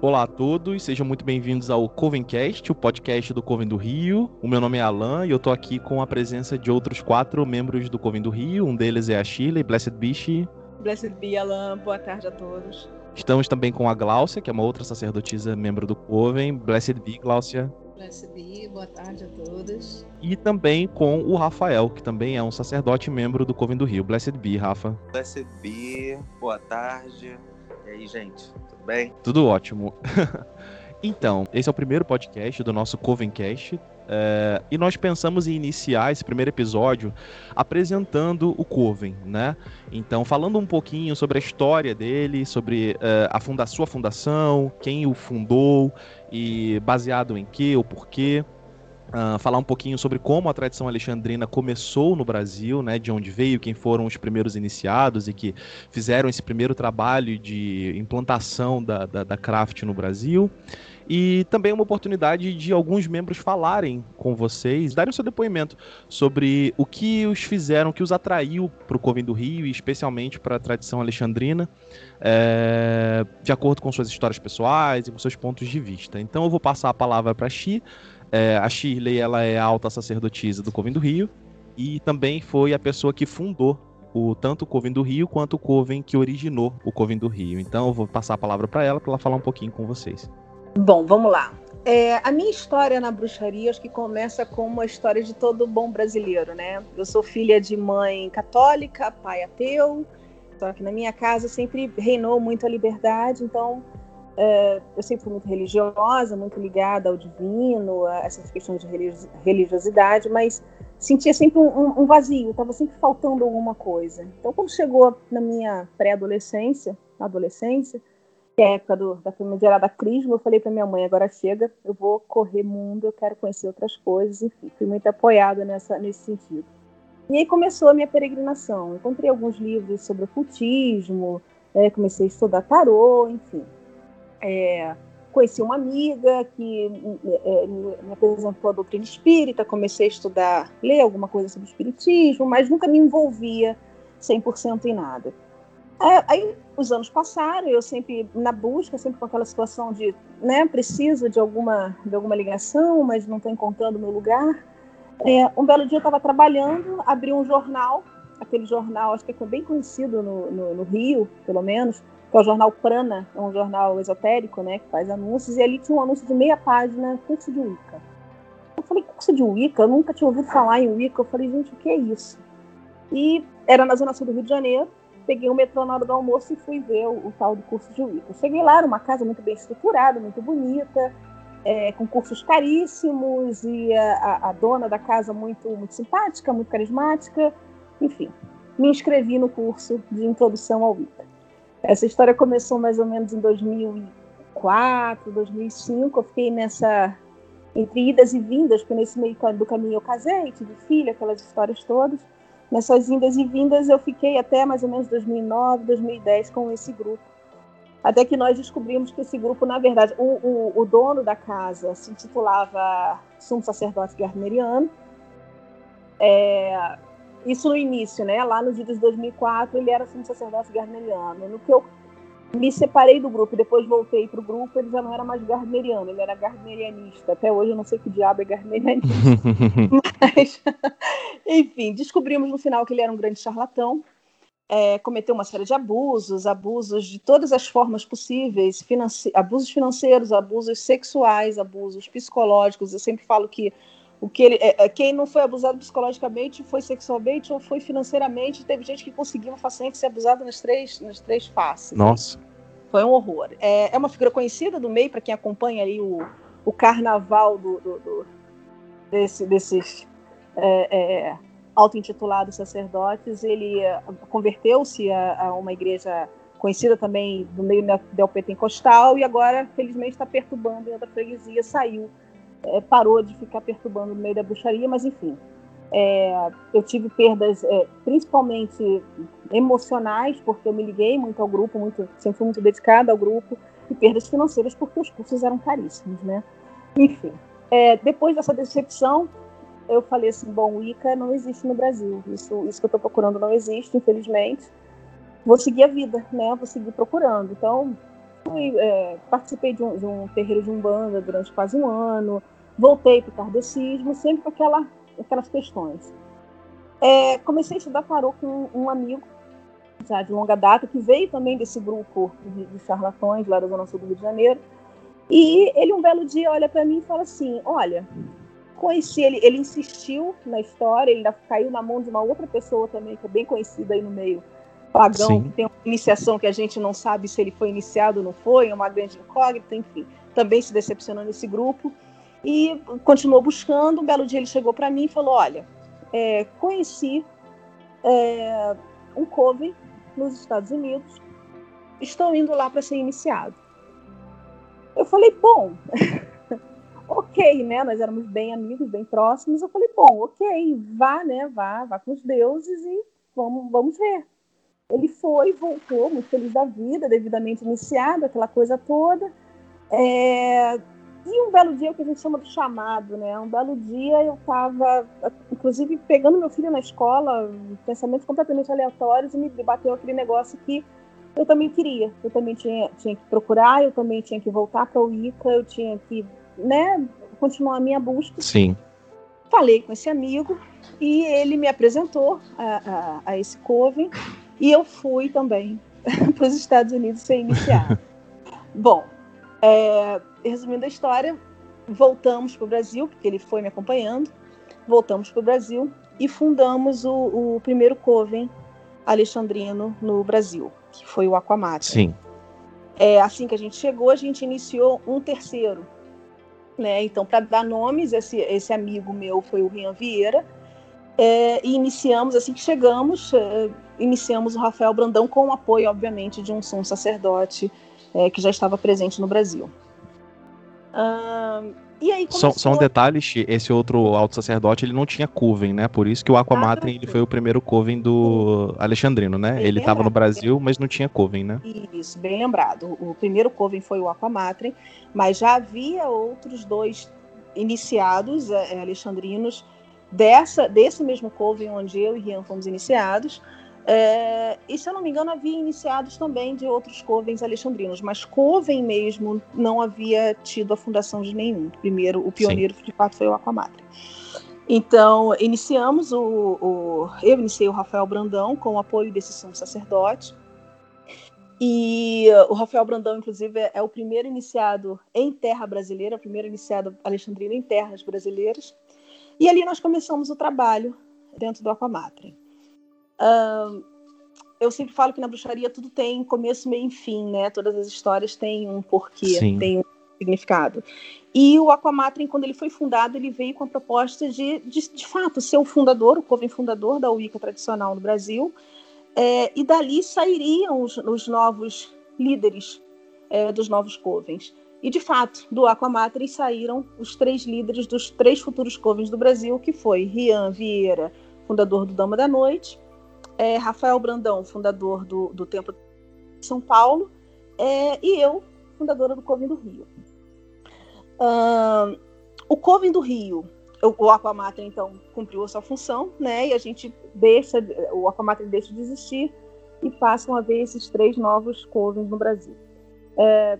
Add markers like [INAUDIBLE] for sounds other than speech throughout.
Olá a todos, sejam muito bem-vindos ao Covencast, o podcast do Coven do Rio. O meu nome é Alan e eu tô aqui com a presença de outros quatro membros do Coven do Rio. Um deles é a Shirley, Blessed Biche. Blessed Be, Alan. Boa tarde a todos. Estamos também com a Gláucia, que é uma outra sacerdotisa membro do Coven. Blessed Be, Gláucia. Blessed Be, boa tarde a todos. E também com o Rafael, que também é um sacerdote membro do Coven do Rio. Blessed Be, Rafa. Blessed Be, boa tarde. E aí, gente, tudo bem? Tudo ótimo. [LAUGHS] então, esse é o primeiro podcast do nosso Covencast. É, e nós pensamos em iniciar esse primeiro episódio apresentando o Coven, né? Então, falando um pouquinho sobre a história dele, sobre é, a funda sua fundação, quem o fundou e baseado em que ou porquê. Uh, falar um pouquinho sobre como a tradição alexandrina começou no Brasil, né, de onde veio, quem foram os primeiros iniciados e que fizeram esse primeiro trabalho de implantação da, da, da craft no Brasil. E também uma oportunidade de alguns membros falarem com vocês, darem o seu depoimento sobre o que os fizeram, o que os atraiu para o Coven do Rio e especialmente para a tradição alexandrina, é, de acordo com suas histórias pessoais e com seus pontos de vista. Então eu vou passar a palavra para a Xi, é, a Shirley ela é a alta sacerdotisa do Coven do Rio e também foi a pessoa que fundou o, tanto o Coven do Rio quanto o Coven que originou o Coven do Rio. Então eu vou passar a palavra para ela para ela falar um pouquinho com vocês. Bom, vamos lá. É, a minha história na bruxaria acho que começa com uma história de todo bom brasileiro, né? Eu sou filha de mãe católica, pai ateu, só que na minha casa sempre reinou muito a liberdade, então é, eu sempre fui muito religiosa, muito ligada ao divino, a essas questões de religiosidade, mas sentia sempre um, um vazio, estava sempre faltando alguma coisa. Então, quando chegou na minha pré-adolescência, adolescência, que é a época do, da famigerada crisma, eu falei para minha mãe, agora chega, eu vou correr mundo, eu quero conhecer outras coisas, enfim, fui muito apoiada nessa, nesse sentido. E aí começou a minha peregrinação. Encontrei alguns livros sobre ocultismo, é, comecei a estudar tarô, enfim. É, conheci uma amiga que é, me apresentou a doutrina espírita, comecei a estudar, ler alguma coisa sobre espiritismo, mas nunca me envolvia 100% em nada. Aí, os anos passaram, eu sempre na busca, sempre com aquela situação de, né, preciso de alguma, de alguma ligação, mas não estou encontrando meu lugar. É, um belo dia eu estava trabalhando, abri um jornal, aquele jornal, acho que foi bem conhecido no, no, no Rio, pelo menos, que é o jornal Prana, é um jornal esotérico, né, que faz anúncios, e ali tinha um anúncio de meia página, curso de Wicca. Eu falei, curso de Wicca? Eu nunca tinha ouvido falar em Wicca. Eu falei, gente, o que é isso? E era na zona sul do Rio de Janeiro, peguei o metrô na hora do almoço e fui ver o, o tal do curso de Wicca. cheguei lá, era uma casa muito bem estruturada, muito bonita, é, com cursos caríssimos, e a, a, dona da casa muito, muito simpática, muito carismática, enfim. Me inscrevi no curso de introdução ao Wicca. Essa história começou mais ou menos em 2004, 2005. Eu fiquei nessa entre idas e vindas, porque nesse meio do caminho eu casei, tive filho, aquelas histórias todas. Nessas indas e vindas eu fiquei até mais ou menos 2009, 2010 com esse grupo. Até que nós descobrimos que esse grupo, na verdade, o, o, o dono da casa se intitulava Sumo Sacerdote Gardneriano. É, isso no início, né? Lá no dia de 2004, ele era sumo sacerdote gardneriano. No que eu me separei do grupo e depois voltei para o grupo, ele já não era mais gardneriano, ele era gardnerianista. Até hoje eu não sei que diabo é gardnerianista. [LAUGHS] Mas, [LAUGHS] enfim, descobrimos no final que ele era um grande charlatão. É, cometeu uma série de abusos, abusos de todas as formas possíveis, finance abusos financeiros, abusos sexuais, abusos psicológicos. Eu sempre falo que o que ele, é, é, quem não foi abusado psicologicamente foi sexualmente ou foi financeiramente. Teve gente que conseguiu facilmente ser abusado nas três, nas três faces. Nossa. Foi um horror. É, é uma figura conhecida do meio, para quem acompanha ali o, o carnaval do, do, do desse, desses é, é, auto-intitulados sacerdotes. Ele é, converteu-se a, a, uma igreja conhecida também do meio neopentecostal e agora, felizmente, está perturbando em outra freguesia, saiu é, parou de ficar perturbando no meio da bruxaria, mas enfim. É, eu tive perdas é, principalmente emocionais, porque eu me liguei muito ao grupo, muito, sempre fui muito dedicada ao grupo, e perdas financeiras, porque os cursos eram caríssimos, né? Enfim, é, depois dessa decepção, eu falei assim, bom, o ICA não existe no Brasil, isso, isso que eu estou procurando não existe, infelizmente. Vou seguir a vida, né? Vou seguir procurando. Então, fui, é, participei de um, de um terreiro de umbanda durante quase um ano, voltei para o kardecismo, sempre com aquela, aquelas questões. É, comecei a estudar tarô com um amigo já de longa data, que veio também desse grupo de, de charlatões lá da Zona Sul do Rio de Janeiro. E ele um belo dia olha para mim e fala assim: Olha, conheci ele, ele insistiu na história, ele ainda caiu na mão de uma outra pessoa também, que é bem conhecida aí no meio pagão, Sim. que tem uma iniciação que a gente não sabe se ele foi iniciado ou não foi, é uma grande incógnita, enfim. Também se decepcionou nesse grupo. E continuou buscando. Um belo dia ele chegou para mim e falou: Olha, é, conheci é, um coven nos Estados Unidos, estou indo lá para ser iniciado. Eu falei: Bom. [LAUGHS] ok, né? Nós éramos bem amigos, bem próximos. Eu falei, bom, ok, vá, né? Vá, vá com os deuses e vamos, vamos ver. Ele foi, voltou, muito feliz da vida, devidamente iniciado, aquela coisa toda. É... E um belo dia, o que a gente chama de chamado, né? Um belo dia eu estava, inclusive, pegando meu filho na escola, pensamentos completamente aleatórios, e me bateu aquele negócio que eu também queria. Eu também tinha, tinha que procurar, eu também tinha que voltar para o ICA, eu tinha que, né, continuar a minha busca. Sim. Falei com esse amigo e ele me apresentou a, a, a esse coven e eu fui também [LAUGHS] para os Estados Unidos ser iniciada. [LAUGHS] Bom, é, resumindo a história, voltamos para o Brasil, porque ele foi me acompanhando, voltamos para o Brasil e fundamos o, o, primeiro Coven alexandrino no Brasil, que foi o Aquamata. Sim. É, assim que a gente chegou, a gente iniciou um terceiro. Né? Então, para dar nomes, esse, esse amigo meu foi o Rian Vieira, é, e iniciamos, assim que chegamos, é, iniciamos o Rafael Brandão com o apoio, obviamente, de um sumo sacerdote é, que já estava presente no Brasil. e aí começou... só, só, um detalhe, esse outro alto sacerdote, ele não tinha coven, né? Por isso que o Aquamatrin ah, ele foi o primeiro coven do Alexandrino, né? Bem ele estava no Brasil, mas não tinha coven, né? Isso, bem lembrado. O primeiro coven foi o Aquamatrin, mas já havia outros dois iniciados é, alexandrinos dessa, desse mesmo coven onde eu e Rian fomos iniciados. É, e se eu não me engano, havia iniciados também de outros covens alexandrinos, mas coven mesmo não havia tido a fundação de nenhum. Primeiro, o pioneiro Sim. de fato foi o Aquamatre. Então, iniciamos o, o, Eu iniciei o Rafael Brandão com o apoio desse sumo sacerdote. E o Rafael Brandão, inclusive, é, é o primeiro iniciado em terra brasileira, o primeiro iniciado alexandrino em terras brasileiras. E ali nós começamos o trabalho dentro do Aquamatre. Uh, eu sempre falo que na bruxaria tudo tem começo, meio e fim, né? Todas as histórias têm um porquê, Sim. têm um significado. E o Aquamatrin, quando ele foi fundado, ele veio com a proposta de, de, de fato, ser o fundador, o coven fundador da Wicca tradicional no Brasil. É, e dali sairiam os, os novos líderes é, dos novos covens. E, de fato, do Aquamatri saíram os três líderes dos três futuros covens do Brasil, que foi Rian Vieira, fundador do Dama da Noite, é, Rafael Brandão, fundador do, do Templo de São Paulo, é, e eu, fundadora do Coven do Rio. O Coven do Rio, o, o então, cumpriu a sua função, né, e a gente deixa, o Aquamatra deixa de existir e passam a ver esses três novos covens no Brasil. É,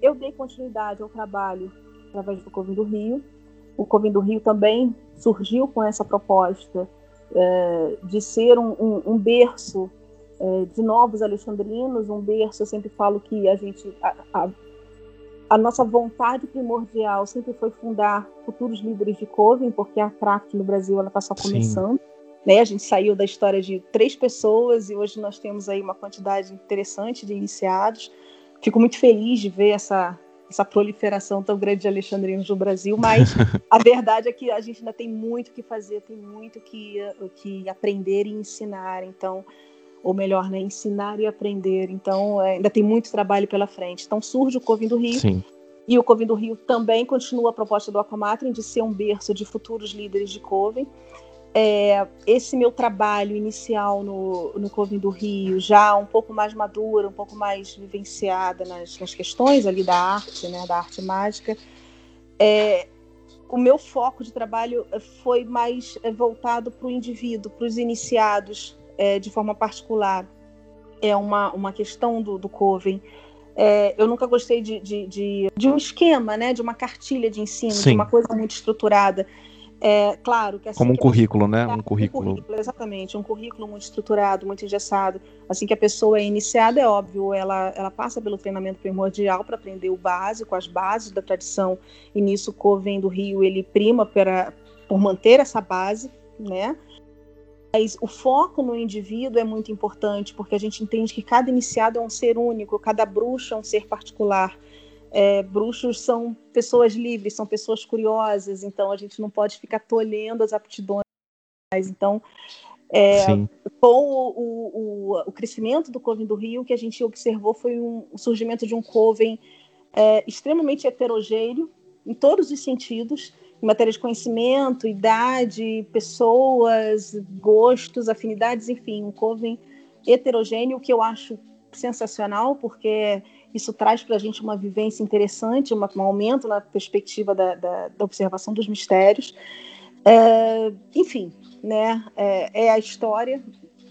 eu dei continuidade ao trabalho através do Covim do Rio. O Covim do Rio também surgiu com essa proposta é, de ser um, um, um berço é, de novos alexandrinos, um berço, eu sempre falo que a gente, a, a, a nossa vontade primordial sempre foi fundar futuros líderes de Coven, porque a craft no Brasil ela está só começando. Né? A gente saiu da história de três pessoas e hoje nós temos aí uma quantidade interessante de iniciados. Fico muito feliz de ver essa, essa proliferação tão grande de alexandrinos no Brasil, mas [LAUGHS] a verdade é que a gente ainda tem muito que fazer, tem muito que, que aprender e ensinar. Então, ou melhor, né, ensinar e aprender. Então, é, ainda tem muito trabalho pela frente. Então, surge o Covim do Rio. Sim. E o Covim do Rio também continua a proposta do Aquamatrin de ser um berço de futuros líderes de Covim é, esse meu trabalho inicial no, no Coving do Rio, já um pouco mais madura, um pouco mais vivenciada nas, nas questões ali da arte, né, da arte mágica, é, o meu foco de trabalho foi mais voltado para o indivíduo, para os iniciados é, de forma particular. É uma, uma questão do, do Coven. É, eu nunca gostei de, de, de, de, um esquema, né, de uma cartilha de ensino, Sim. de uma coisa muito estruturada. É, claro que assim como um que currículo, né? Um currículo. um currículo. Exatamente, um currículo muito estruturado, muito engessado. Assim que a pessoa é iniciada, é óbvio, ela, ela passa pelo treinamento primordial para aprender o básico, as bases da tradição. E nisso o Coven do Rio ele prima para, por manter essa base, né? Mas o foco no indivíduo é muito importante, porque a gente entende que cada iniciado é um ser único, cada bruxo é um ser particular. É, bruxos são pessoas livres, são pessoas curiosas, então a gente não pode ficar tolhendo as aptidões. Então, é, com o, o, o, crescimento do Coven do Rio, o que a gente observou foi um, o surgimento de um Coven é, extremamente heterogêneo, em todos os sentidos, em matéria de conhecimento, idade, pessoas, gostos, afinidades, enfim, um Coven heterogêneo, que eu acho sensacional, porque isso traz para a gente uma vivência interessante, um aumento na perspectiva da, da, da observação dos mistérios. É, enfim, né, é, é, a história,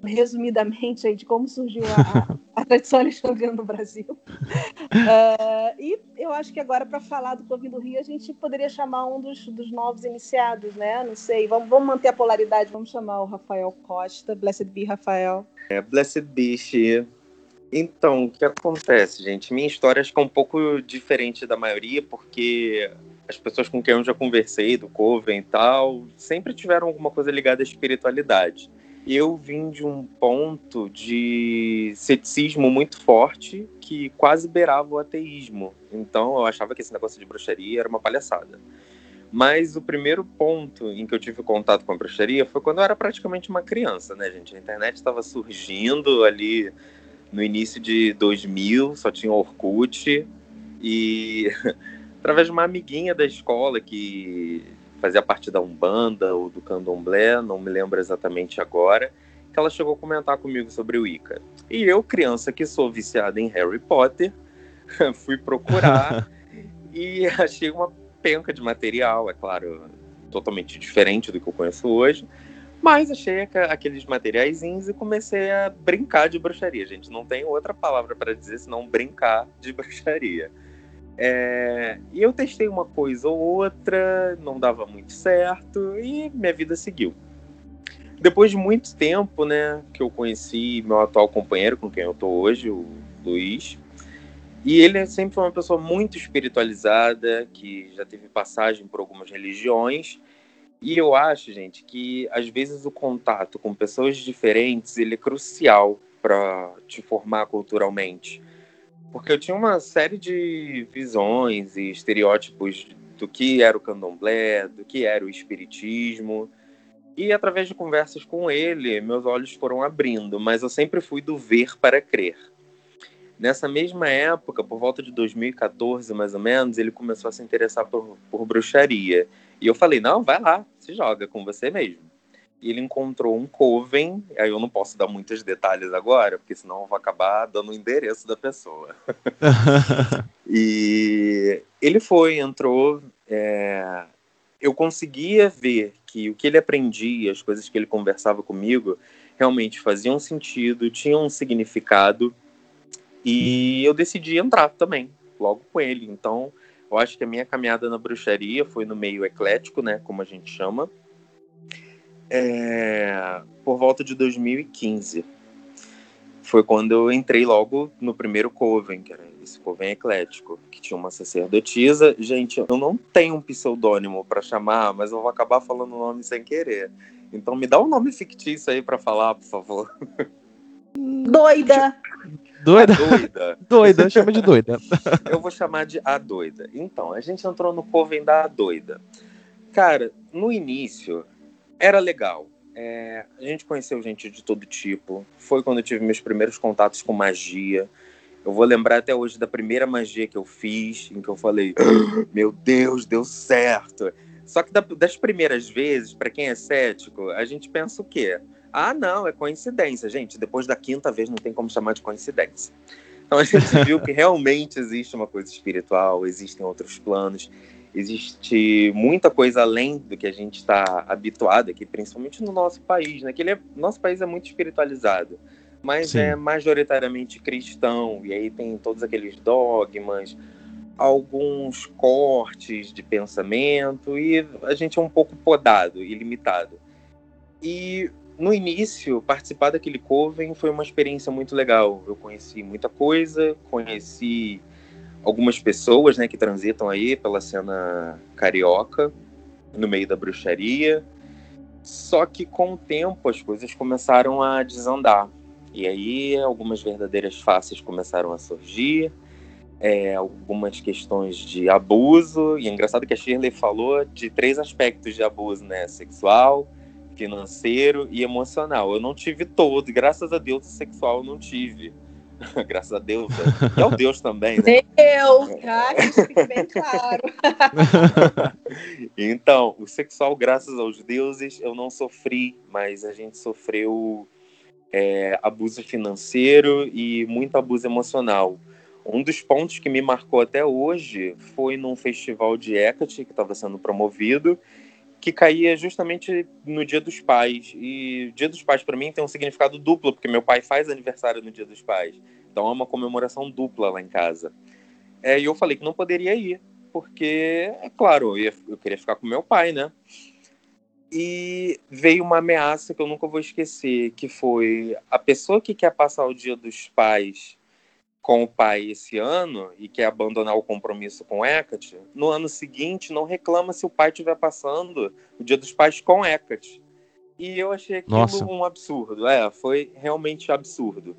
resumidamente, aí, de como surgiu a, a [LAUGHS] tradição alexandrina no Brasil. É, e eu acho que agora, para falar do Clube do Rio, a gente poderia chamar um dos, dos novos iniciados, né? Não sei, vamos, vamos manter a polaridade, vamos chamar o Rafael Costa. Blessed be, Rafael. É, blessed be, Xia. Então, o que acontece, gente? Minha história acho que é um pouco diferente da maioria, porque as pessoas com quem eu já conversei, do Coven e tal, sempre tiveram alguma coisa ligada à espiritualidade. Eu vim de um ponto de ceticismo muito forte que quase beirava o ateísmo. Então eu achava que esse negócio de bruxaria era uma palhaçada. Mas o primeiro ponto em que eu tive contato com a bruxaria foi quando eu era praticamente uma criança, né, gente? A internet estava surgindo ali no início de 2000, só tinha Orkut. E [LAUGHS] através de uma amiguinha da escola que fazia parte da Umbanda ou do Candomblé, não me lembro exatamente agora, que ela chegou a comentar comigo sobre o Ica. E eu, criança que sou viciada em Harry Potter, [LAUGHS] fui procurar [LAUGHS] e achei uma penca de material, é claro, totalmente diferente do que eu conheço hoje. Mas achei aqueles materiais e comecei a brincar de bruxaria, gente. Não tem outra palavra para dizer senão brincar de [LAUGHS] bruxaria. É... E eu testei uma coisa ou outra, não dava muito certo e minha vida seguiu. Depois de muito tempo, né, que eu conheci meu atual companheiro, com quem eu tô hoje, o Luiz, e ele sempre foi uma pessoa muito espiritualizada, que já teve passagem por algumas religiões, e eu acho, gente, que às vezes o contato com pessoas diferentes ele é crucial para te formar culturalmente. Porque eu tinha uma série de visões e estereótipos do que era o candomblé, do que era o espiritismo. E através de conversas com ele, meus olhos foram abrindo, mas eu sempre fui do ver para crer. Nessa mesma época, por volta de 2014 mais ou menos, ele começou a se interessar por, por bruxaria. E eu falei: não, vai lá, se joga com você mesmo. E ele encontrou um coven, aí eu não posso dar muitos detalhes agora, porque senão eu vou acabar dando o endereço da pessoa. [LAUGHS] e ele foi, entrou. É... Eu conseguia ver que o que ele aprendia, as coisas que ele conversava comigo, realmente faziam sentido, tinham um significado. E eu decidi entrar também, logo com ele. Então, eu acho que a minha caminhada na bruxaria foi no meio eclético, né, como a gente chama, é, por volta de 2015. Foi quando eu entrei logo no primeiro coven, que era esse coven eclético, que tinha uma sacerdotisa. Gente, eu não tenho um pseudônimo para chamar, mas eu vou acabar falando o nome sem querer. Então me dá um nome fictício aí para falar, por favor. Doida! Doida? doida. [LAUGHS] doida, chama de doida. [LAUGHS] Eu vou chamar de a doida. Então, a gente entrou no Coven da doida. Cara, no início era legal. É, a gente conheceu gente de todo tipo. Foi quando eu tive meus primeiros contatos com magia. Eu vou lembrar até hoje da primeira magia que eu fiz, em que eu falei: [GASPS] Meu Deus, deu certo. Só que das primeiras vezes, para quem é cético, a gente pensa o quê? Ah, não, é coincidência, gente. Depois da quinta vez não tem como chamar de coincidência. Então a gente viu que realmente existe uma coisa espiritual, existem outros planos. existe muita coisa além do que a gente está habituado aqui, principalmente no nosso país, né? Que ele é, nosso país é muito espiritualizado, mas Sim. é majoritariamente cristão e aí tem todos aqueles dogmas, alguns cortes de pensamento e a gente é um pouco podado e limitado. E no início, participar daquele coven foi uma experiência muito legal. Eu conheci muita coisa, conheci algumas pessoas né, que transitam aí pela cena carioca, no meio da bruxaria. Só que com o tempo as coisas começaram a desandar. E aí algumas verdadeiras faces começaram a surgir, é, algumas questões de abuso. E é engraçado que a Shirley falou de três aspectos de abuso, né? Sexual, financeiro e emocional. Eu não tive todos, graças a Deus, o sexual eu não tive. [LAUGHS] Graças a Deus. Né? E ao Deus também, né? Deus, cara, bem claro. [LAUGHS] então, o sexual, graças aos deuses, eu não sofri, mas a gente sofreu é, abuso financeiro e muito abuso emocional. Um dos pontos que me marcou até hoje foi num festival de Hecate que estava sendo promovido que caía justamente no Dia dos Pais. E Dia dos Pais, para mim, tem um significado duplo, porque meu pai faz aniversário no Dia dos Pais. Então é uma comemoração dupla lá em casa. É, e eu falei que não poderia ir, porque, é claro, eu, ia, eu queria ficar com meu pai, né? E veio uma ameaça que eu nunca vou esquecer, que foi a pessoa que quer passar o Dia dos Pais com o pai esse ano e quer abandonar o compromisso com Hecate, no ano seguinte não reclama se o pai estiver passando o Dia dos Pais com Hecate. E eu achei aquilo Nossa. um absurdo. É, foi realmente absurdo.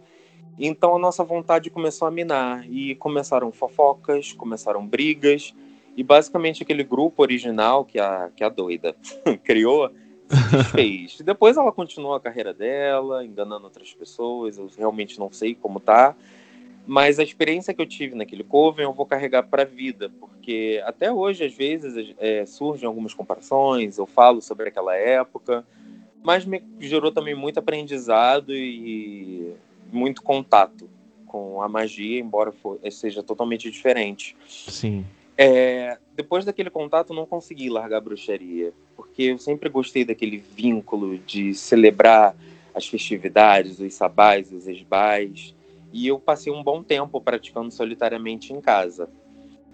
Então a nossa vontade começou a minar e começaram fofocas, começaram brigas e basicamente aquele grupo original que a, que a doida [LAUGHS] criou fez. Depois ela continuou a carreira dela, enganando outras pessoas, eu realmente não sei como tá. Mas a experiência que eu tive naquele coven eu vou carregar para a vida, porque até hoje, às vezes, é, surgem algumas comparações, eu falo sobre aquela época, mas me gerou também muito aprendizado e muito contato com a magia, embora for, seja totalmente diferente. Sim. É, depois daquele contato, não consegui largar a bruxaria, porque eu sempre gostei daquele vínculo de celebrar as festividades, os sabás, os esbais e eu passei um bom tempo praticando solitariamente em casa.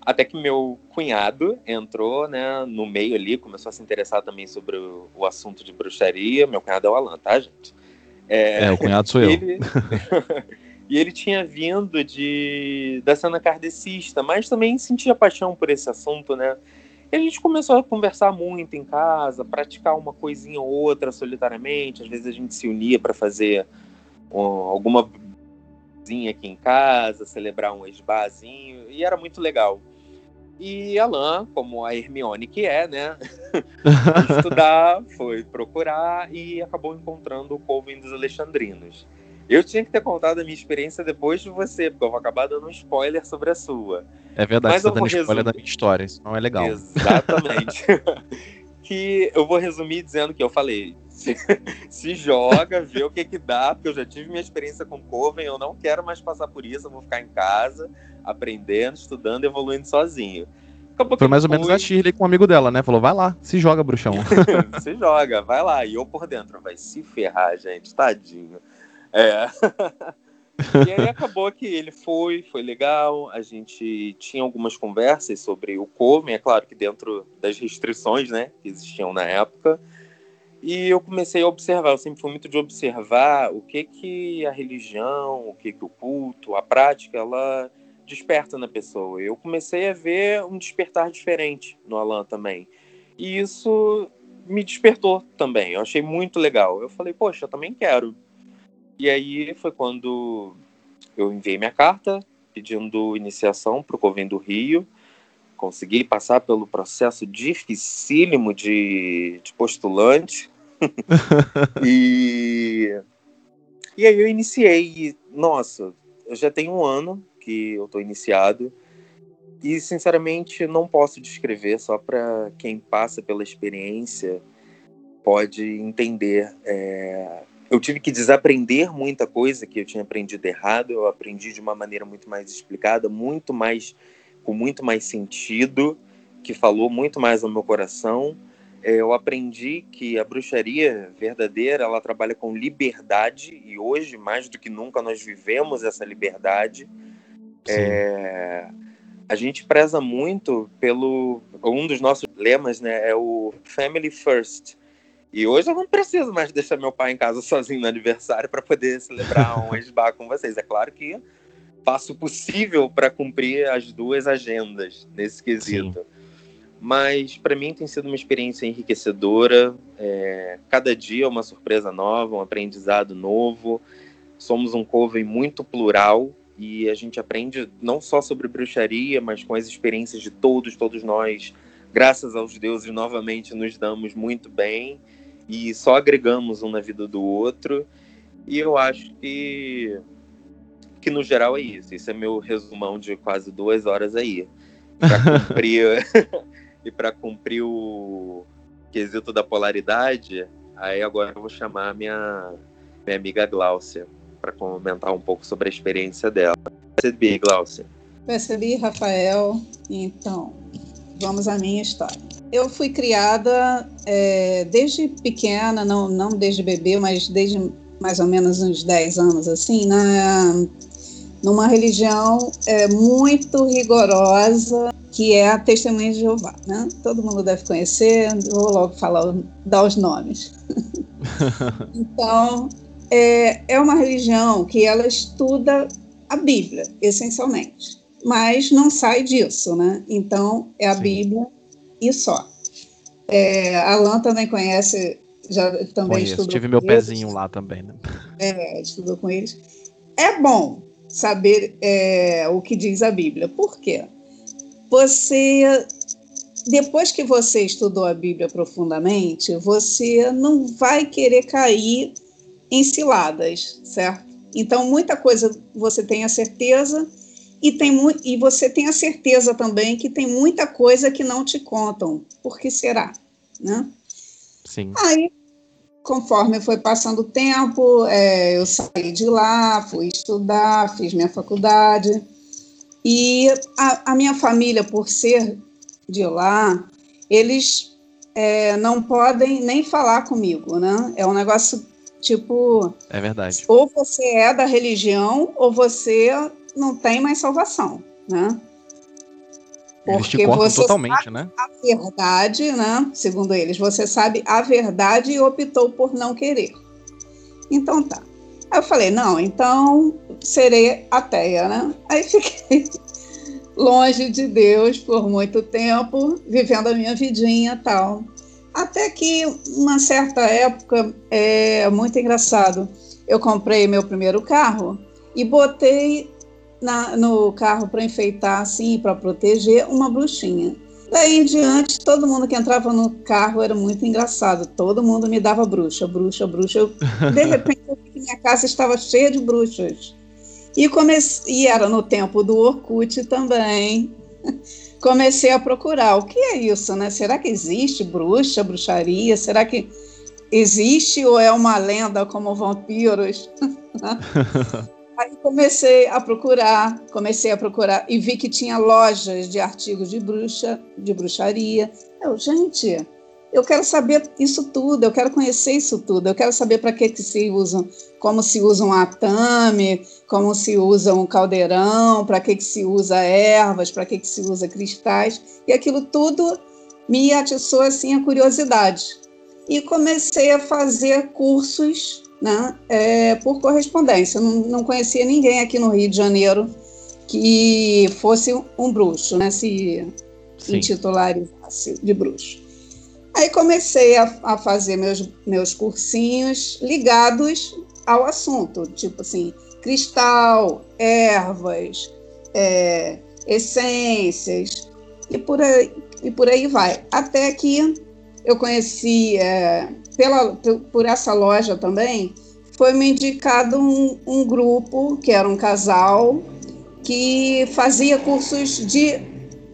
Até que meu cunhado entrou né, no meio ali, começou a se interessar também sobre o, o assunto de bruxaria. Meu cunhado é o Alan, tá, gente? É, é o cunhado sou eu. Ele... [LAUGHS] e ele tinha vindo de da cena kardecista, mas também sentia paixão por esse assunto, né? E a gente começou a conversar muito em casa, praticar uma coisinha ou outra solitariamente. Às vezes a gente se unia para fazer um, alguma aqui em casa, celebrar um esbazinho, e era muito legal. E Alan, como a Hermione que é, né, [LAUGHS] foi estudar, foi procurar e acabou encontrando o Coven dos Alexandrinos. Eu tinha que ter contado a minha experiência depois de você, porque eu vou acabar dando um spoiler sobre a sua. É verdade, Mas você tá dando spoiler da minha história, isso não é legal. Exatamente. [LAUGHS] que eu vou resumir dizendo que eu falei, se, [LAUGHS] se joga, vê o que que dá, porque eu já tive minha experiência com Coven, eu não quero mais passar por isso, eu vou ficar em casa, aprendendo, estudando, evoluindo sozinho. Foi mais ou menos a Shirley com um amigo dela, né? Falou, vai lá, se joga, bruxão. [LAUGHS] se joga, vai lá. E eu por dentro, vai se ferrar, gente, tadinho. É. [LAUGHS] e aí acabou que ele foi, foi legal. A gente tinha algumas conversas sobre o Coven, é claro que dentro das restrições, né, que existiam na época. E eu comecei a observar, eu sempre fui muito de observar o que que a religião, o que que o culto, a prática, ela desperta na pessoa. Eu comecei a ver um despertar diferente no Alan também. E isso me despertou também. Eu achei muito legal. Eu falei, poxa, eu também quero. E aí foi quando eu enviei minha carta pedindo iniciação para o Covém do Rio. Consegui passar pelo processo dificílimo de, de postulante. [LAUGHS] e, e aí eu iniciei. E, nossa, eu já tenho um ano que eu estou iniciado. E, sinceramente, não posso descrever, só para quem passa pela experiência pode entender. É... Eu tive que desaprender muita coisa que eu tinha aprendido errado, eu aprendi de uma maneira muito mais explicada, muito mais com muito mais sentido que falou muito mais ao meu coração. É, eu aprendi que a bruxaria verdadeira ela trabalha com liberdade e hoje mais do que nunca nós vivemos essa liberdade. É, a gente preza muito pelo um dos nossos lemas, né, é o family first. E hoje eu não preciso mais deixar meu pai em casa sozinho no aniversário para poder celebrar [LAUGHS] um esbar com vocês. É claro que faço o possível para cumprir as duas agendas nesse quesito. Sim. Mas para mim tem sido uma experiência enriquecedora. É, cada dia é uma surpresa nova, um aprendizado novo. Somos um coven muito plural e a gente aprende não só sobre bruxaria, mas com as experiências de todos, todos nós. Graças aos deuses, novamente nos damos muito bem e só agregamos um na vida do outro. E eu acho que, que no geral é isso. Isso é meu resumão de quase duas horas aí. Para [LAUGHS] cumprir, [LAUGHS] e para cumprir o quesito da polaridade, aí agora eu vou chamar minha, minha amiga Gláucia para comentar um pouco sobre a experiência dela. Percebi, Gláucia. Percebi, Rafael. Então, vamos à minha história eu fui criada é, desde pequena, não, não desde bebê, mas desde mais ou menos uns 10 anos, assim, na, numa religião é, muito rigorosa, que é a Testemunha de Jeová. Né? Todo mundo deve conhecer, vou logo falar, dar os nomes. [LAUGHS] então, é, é uma religião que ela estuda a Bíblia, essencialmente, mas não sai disso, né? Então, é a Sim. Bíblia e só. É, Alan também conhece, já também Conheço, estudou. Tive meu eles. pezinho lá também, né? É, estudou com eles. É bom saber é, o que diz a Bíblia. Por quê? Você, depois que você estudou a Bíblia profundamente, você não vai querer cair em ciladas, certo? Então, muita coisa você tem a certeza e, tem e você tem a certeza também que tem muita coisa que não te contam. Por que será? Né? Sim. Aí, conforme foi passando o tempo, é, eu saí de lá, fui estudar, fiz minha faculdade. E a, a minha família, por ser de lá, eles é, não podem nem falar comigo, né? É um negócio tipo. É verdade. Ou você é da religião, ou você não tem mais salvação, né? Porque eles te você totalmente, né? A verdade, né? Segundo eles, você sabe a verdade e optou por não querer. Então tá. Aí eu falei, não, então serei ateia, né? Aí fiquei [LAUGHS] longe de Deus por muito tempo, vivendo a minha vidinha tal. Até que, uma certa época, é muito engraçado, eu comprei meu primeiro carro e botei na, no carro para enfeitar, assim, para proteger, uma bruxinha. Daí em diante, todo mundo que entrava no carro era muito engraçado. Todo mundo me dava bruxa, bruxa, bruxa. Eu, de [LAUGHS] repente, eu vi que minha casa estava cheia de bruxas. E, comecei, e era no tempo do Orkut também. [LAUGHS] Comecei a procurar. O que é isso, né? Será que existe bruxa, bruxaria? Será que existe ou é uma lenda como vampiros? [LAUGHS] Aí comecei a procurar, comecei a procurar e vi que tinha lojas de artigos de bruxa, de bruxaria. Eu, gente, eu quero saber isso tudo, eu quero conhecer isso tudo, eu quero saber para que, que se usam, como se usa um atame, como se usa um caldeirão, para que, que se usa ervas, para que, que se usa cristais. E aquilo tudo me atiçou assim a curiosidade. E comecei a fazer cursos né, é, por correspondência. Não, não conhecia ninguém aqui no Rio de Janeiro que fosse um bruxo, né, se Sim. intitularizasse de bruxo. Aí comecei a, a, fazer meus, meus cursinhos ligados ao assunto, tipo assim, cristal, ervas, é, essências, e por, aí, e por aí vai. Até que eu conheci é, pela, por essa loja também, foi me indicado um, um grupo, que era um casal, que fazia cursos de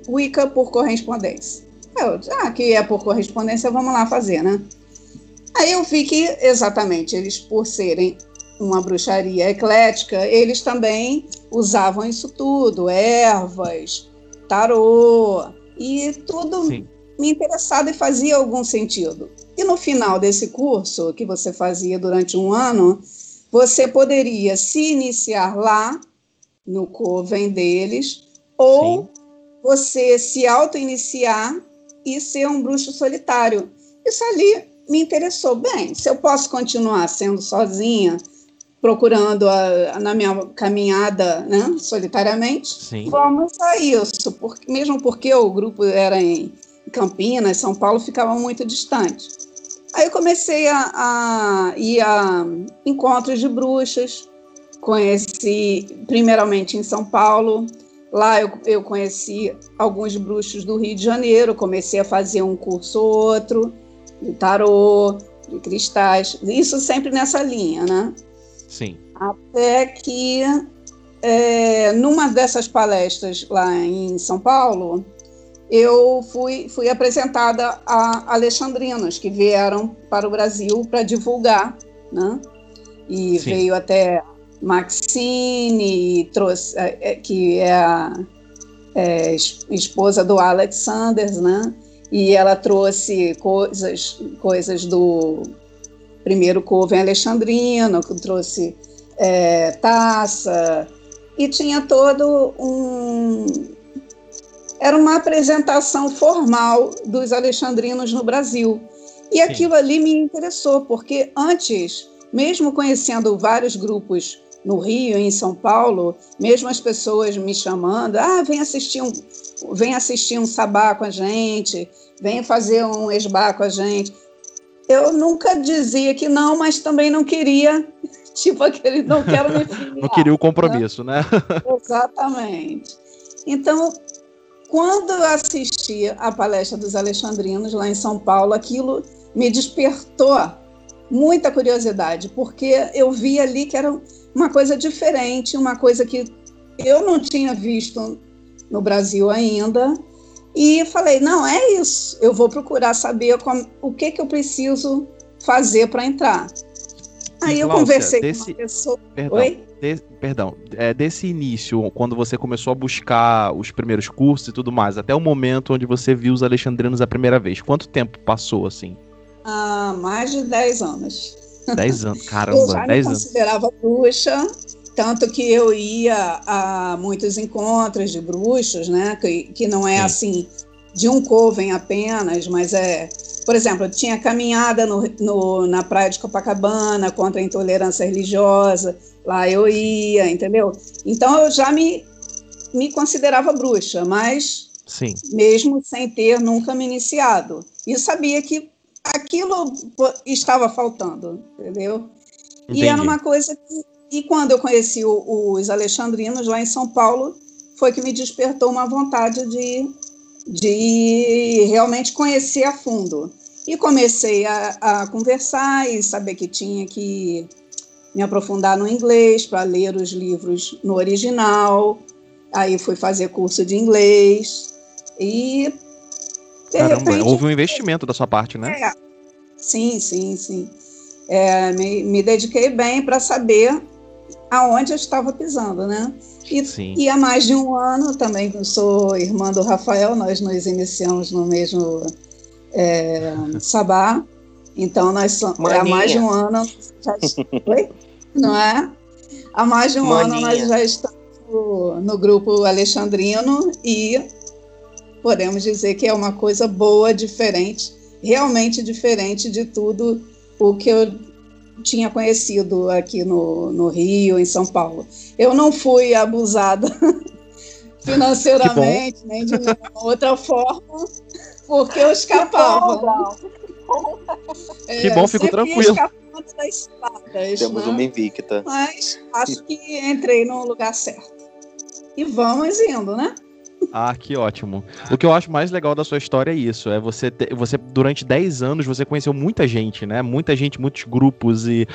Wicca por correspondência. Eu, ah, que é por correspondência, vamos lá fazer, né? Aí eu vi que, exatamente, eles, por serem uma bruxaria eclética, eles também usavam isso tudo, ervas, tarô, E tudo Sim. Me interessava e fazia algum sentido. E no final desse curso, que você fazia durante um ano, você poderia se iniciar lá, no coven deles, ou Sim. você se auto-iniciar e ser um bruxo solitário. Isso ali me interessou. Bem, se eu posso continuar sendo sozinha, procurando a, na minha caminhada né, solitariamente, Sim. vamos a isso. Porque, mesmo porque o grupo era em Campinas, São Paulo, ficava muito distante. Aí eu comecei a, a ir a encontros de bruxas, conheci primeiramente em São Paulo, Lá eu, eu conheci alguns bruxos do Rio de Janeiro, comecei a fazer um curso ou outro, de tarô, de cristais, isso sempre nessa linha, né? Sim. Até que, é, numa dessas palestras lá em São Paulo, eu fui, fui apresentada a alexandrinos que vieram para o Brasil para divulgar, né? E Sim. veio até Maxine, trouxe, é, é, que é a é, esposa do Alex Sanders, né? E ela trouxe coisas, coisas do primeiro coven alexandrino, que trouxe é, taça, e tinha todo um. Era uma apresentação formal dos alexandrinos no Brasil. E Sim. aquilo ali me interessou, porque antes, mesmo conhecendo vários grupos no Rio, em São Paulo, mesmo as pessoas me chamando, ah, vem assistir um, vem assistir um sabá com a gente, vem fazer um esbá com a gente. Eu nunca dizia que não, mas também não queria, [LAUGHS] tipo aquele, não quero me [LAUGHS] filiar, Não queria o compromisso, né? né? [LAUGHS] Exatamente. Então, quando eu assisti a palestra dos Alexandrinos lá em São Paulo, aquilo me despertou muita curiosidade, porque eu vi ali que era uma coisa diferente, uma coisa que eu não tinha visto no Brasil ainda. E falei, não, é isso. Eu vou procurar saber como, o que, que eu preciso fazer para entrar. Aí eu conversei desse, com uma pessoa. Perdão, Oi? De, perdão, é, desse início, quando você começou a buscar os primeiros cursos e tudo mais, até o momento onde você viu os alexandrinos a primeira vez, quanto tempo passou assim? Ah, mais de 10 anos. 10 anos, [LAUGHS] caramba, eu já 10 me considerava bruxa, tanto que eu ia a muitos encontros de bruxos, né? Que, que não é Sim. assim de um coven apenas, mas é, por exemplo, eu tinha caminhada no, no, na praia de Copacabana contra a intolerância religiosa, lá eu ia, entendeu? Então eu já me, me considerava bruxa, mas Sim. mesmo sem ter nunca me iniciado. E sabia que aquilo estava faltando, entendeu? Entendi. E era uma coisa que. E quando eu conheci o, os alexandrinos lá em São Paulo, foi que me despertou uma vontade de, de realmente conhecer a fundo. E comecei a, a conversar e saber que tinha que me aprofundar no inglês para ler os livros no original. Aí fui fazer curso de inglês e Caramba, repente, houve um investimento da sua parte, né? É, sim, sim, sim. É, me, me dediquei bem para saber aonde eu estava pisando, né? E, sim. e há mais de um ano também, sou irmã do Rafael, nós nos iniciamos no mesmo é, [LAUGHS] Sabá, então nós somos, há mais de um ano, já, oi? não é? Há mais de um Maninha. ano nós já estamos no, no grupo Alexandrino e podemos dizer que é uma coisa boa, diferente, realmente diferente de tudo o que eu tinha conhecido aqui no, no Rio, em São Paulo. Eu não fui abusada [LAUGHS] financeiramente, nem de outra forma, porque eu escapava. É, que bom, fico tranquilo. Das Temos né? uma invicta. Mas acho que entrei no lugar certo. E vamos indo, né? Ah, que ótimo. O que eu acho mais legal da sua história é isso, é você ter, você durante 10 anos você conheceu muita gente, né? Muita gente, muitos grupos e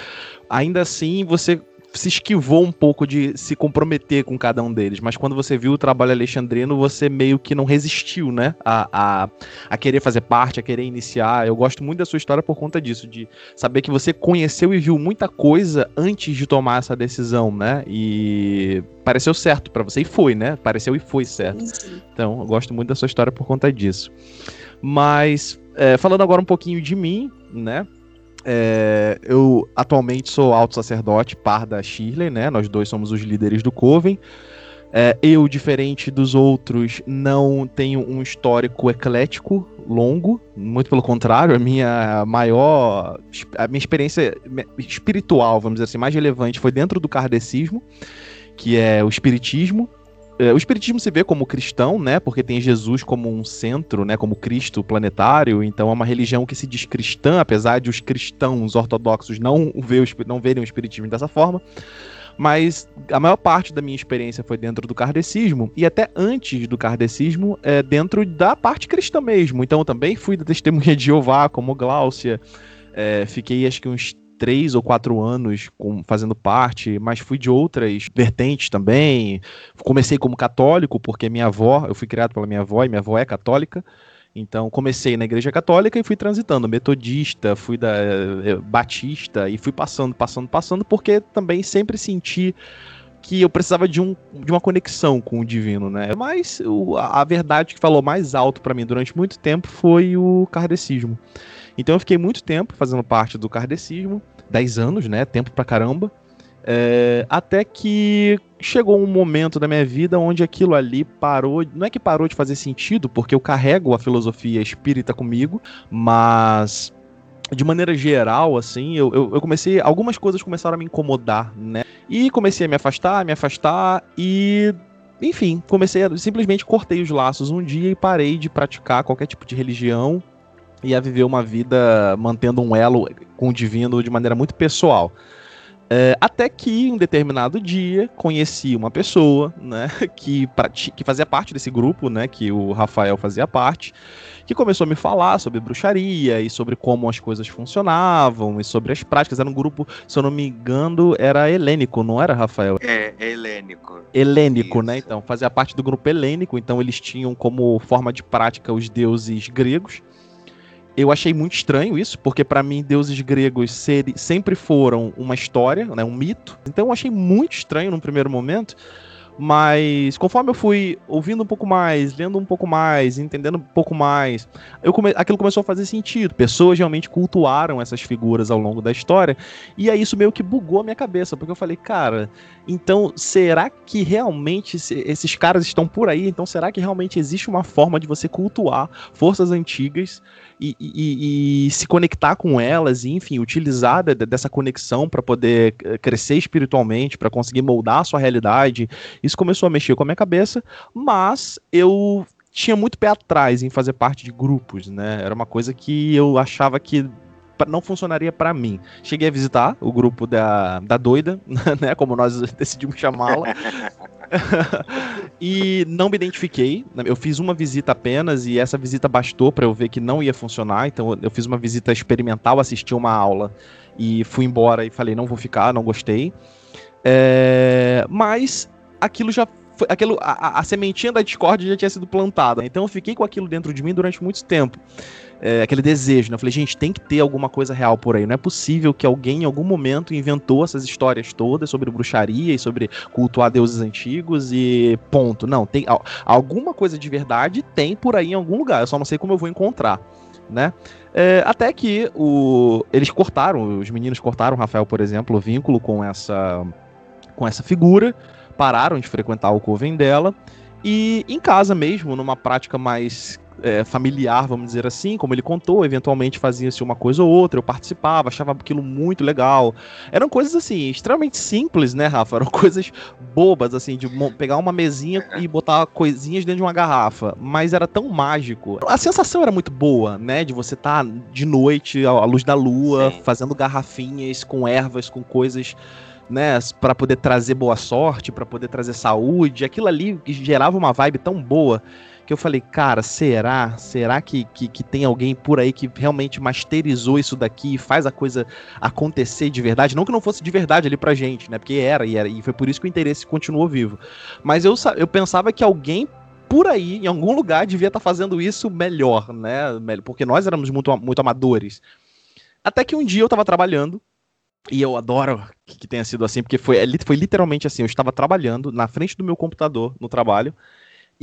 ainda assim você se esquivou um pouco de se comprometer com cada um deles, mas quando você viu o trabalho alexandrino, você meio que não resistiu, né? A, a, a querer fazer parte, a querer iniciar. Eu gosto muito da sua história por conta disso, de saber que você conheceu e viu muita coisa antes de tomar essa decisão, né? E pareceu certo para você e foi, né? Pareceu e foi certo. Então, eu gosto muito da sua história por conta disso. Mas, é, falando agora um pouquinho de mim, né? É, eu atualmente sou alto sacerdote, par da Shirley, né? Nós dois somos os líderes do Coven. É, eu, diferente dos outros, não tenho um histórico eclético longo, muito pelo contrário, a minha maior, a minha experiência espiritual, vamos dizer assim, mais relevante foi dentro do kardecismo, que é o espiritismo, o espiritismo se vê como cristão, né? Porque tem Jesus como um centro, né? Como Cristo planetário. Então é uma religião que se diz cristã, apesar de os cristãos ortodoxos não, ver, não verem o espiritismo dessa forma. Mas a maior parte da minha experiência foi dentro do kardecismo e até antes do kardecismo, é, dentro da parte cristã mesmo. Então eu também fui da testemunha de Jeová, como Gláucia. É, fiquei acho que uns três ou quatro anos com, fazendo parte, mas fui de outras vertentes também. Comecei como católico, porque minha avó, eu fui criado pela minha avó e minha avó é católica. Então comecei na igreja católica e fui transitando, metodista, fui da eh, batista e fui passando, passando, passando, porque também sempre senti que eu precisava de, um, de uma conexão com o divino, né? Mas o, a verdade que falou mais alto para mim durante muito tempo foi o kardecismo. Então eu fiquei muito tempo fazendo parte do kardecismo, 10 anos, né? Tempo pra caramba. É, até que chegou um momento da minha vida onde aquilo ali parou. Não é que parou de fazer sentido, porque eu carrego a filosofia espírita comigo, mas de maneira geral, assim, eu, eu, eu, comecei. Algumas coisas começaram a me incomodar, né? E comecei a me afastar, me afastar e. Enfim, comecei a. Simplesmente cortei os laços um dia e parei de praticar qualquer tipo de religião e a viver uma vida mantendo um elo com o divino de maneira muito pessoal. É, até que, um determinado dia, conheci uma pessoa, né, [LAUGHS] que, que fazia parte desse grupo, né, que o Rafael fazia parte, que começou a me falar sobre bruxaria e sobre como as coisas funcionavam e sobre as práticas. Era um grupo, se eu não me engano, era helênico, não era, Rafael? É, é helênico. Helênico, né, Isso. né? Então, fazia parte do grupo helênico, então eles tinham como forma de prática os deuses gregos eu achei muito estranho isso, porque para mim deuses gregos ser, sempre foram uma história, né, um mito. Então eu achei muito estranho no primeiro momento. Mas conforme eu fui ouvindo um pouco mais, lendo um pouco mais, entendendo um pouco mais, eu come... aquilo começou a fazer sentido. Pessoas realmente cultuaram essas figuras ao longo da história. E aí isso meio que bugou a minha cabeça, porque eu falei, cara, então será que realmente esses caras estão por aí? Então será que realmente existe uma forma de você cultuar forças antigas e, e, e se conectar com elas, e, enfim, utilizar de, dessa conexão para poder eh, crescer espiritualmente, para conseguir moldar a sua realidade. Isso começou a mexer com a minha cabeça, mas eu tinha muito pé atrás em fazer parte de grupos, né? Era uma coisa que eu achava que não funcionaria para mim. Cheguei a visitar o grupo da, da doida, [LAUGHS] né, como nós [LAUGHS] decidimos chamá-la. [LAUGHS] [LAUGHS] e não me identifiquei. Eu fiz uma visita apenas e essa visita bastou para eu ver que não ia funcionar. Então eu fiz uma visita experimental, assisti uma aula e fui embora e falei não vou ficar, não gostei. É... Mas aquilo já foi, aquilo, a, a, sementinha da Discord já tinha sido plantada. Então eu fiquei com aquilo dentro de mim durante muito tempo é, aquele desejo, né? Eu falei, gente, tem que ter alguma coisa real por aí. Não é possível que alguém em algum momento inventou essas histórias todas sobre bruxaria e sobre cultuar deuses antigos e ponto. Não, tem alguma coisa de verdade tem por aí em algum lugar. Eu só não sei como eu vou encontrar, né? É, até que o, eles cortaram, os meninos cortaram, Rafael, por exemplo, o vínculo com essa com essa figura, pararam de frequentar o coven dela. E em casa mesmo, numa prática mais é, familiar, vamos dizer assim, como ele contou, eventualmente fazia-se uma coisa ou outra, eu participava, achava aquilo muito legal. Eram coisas assim, extremamente simples, né, Rafa? Eram [LAUGHS] coisas bobas, assim, de pegar uma mesinha e botar coisinhas dentro de uma garrafa, mas era tão mágico. A sensação era muito boa, né, de você estar tá de noite, à luz da lua, Sim. fazendo garrafinhas com ervas, com coisas né, para poder trazer boa sorte, para poder trazer saúde, aquilo ali gerava uma vibe tão boa que eu falei, cara, será? Será que, que, que, tem alguém por aí que realmente masterizou isso daqui e faz a coisa acontecer de verdade? Não que não fosse de verdade ali pra gente, né? Porque era e era, e foi por isso que o interesse continuou vivo. Mas eu, eu pensava que alguém por aí, em algum lugar, devia estar tá fazendo isso melhor, né? Porque nós éramos muito, muito amadores. Até que um dia eu tava trabalhando, e eu adoro que, que tenha sido assim, porque foi, é foi literalmente assim: eu estava trabalhando na frente do meu computador no trabalho,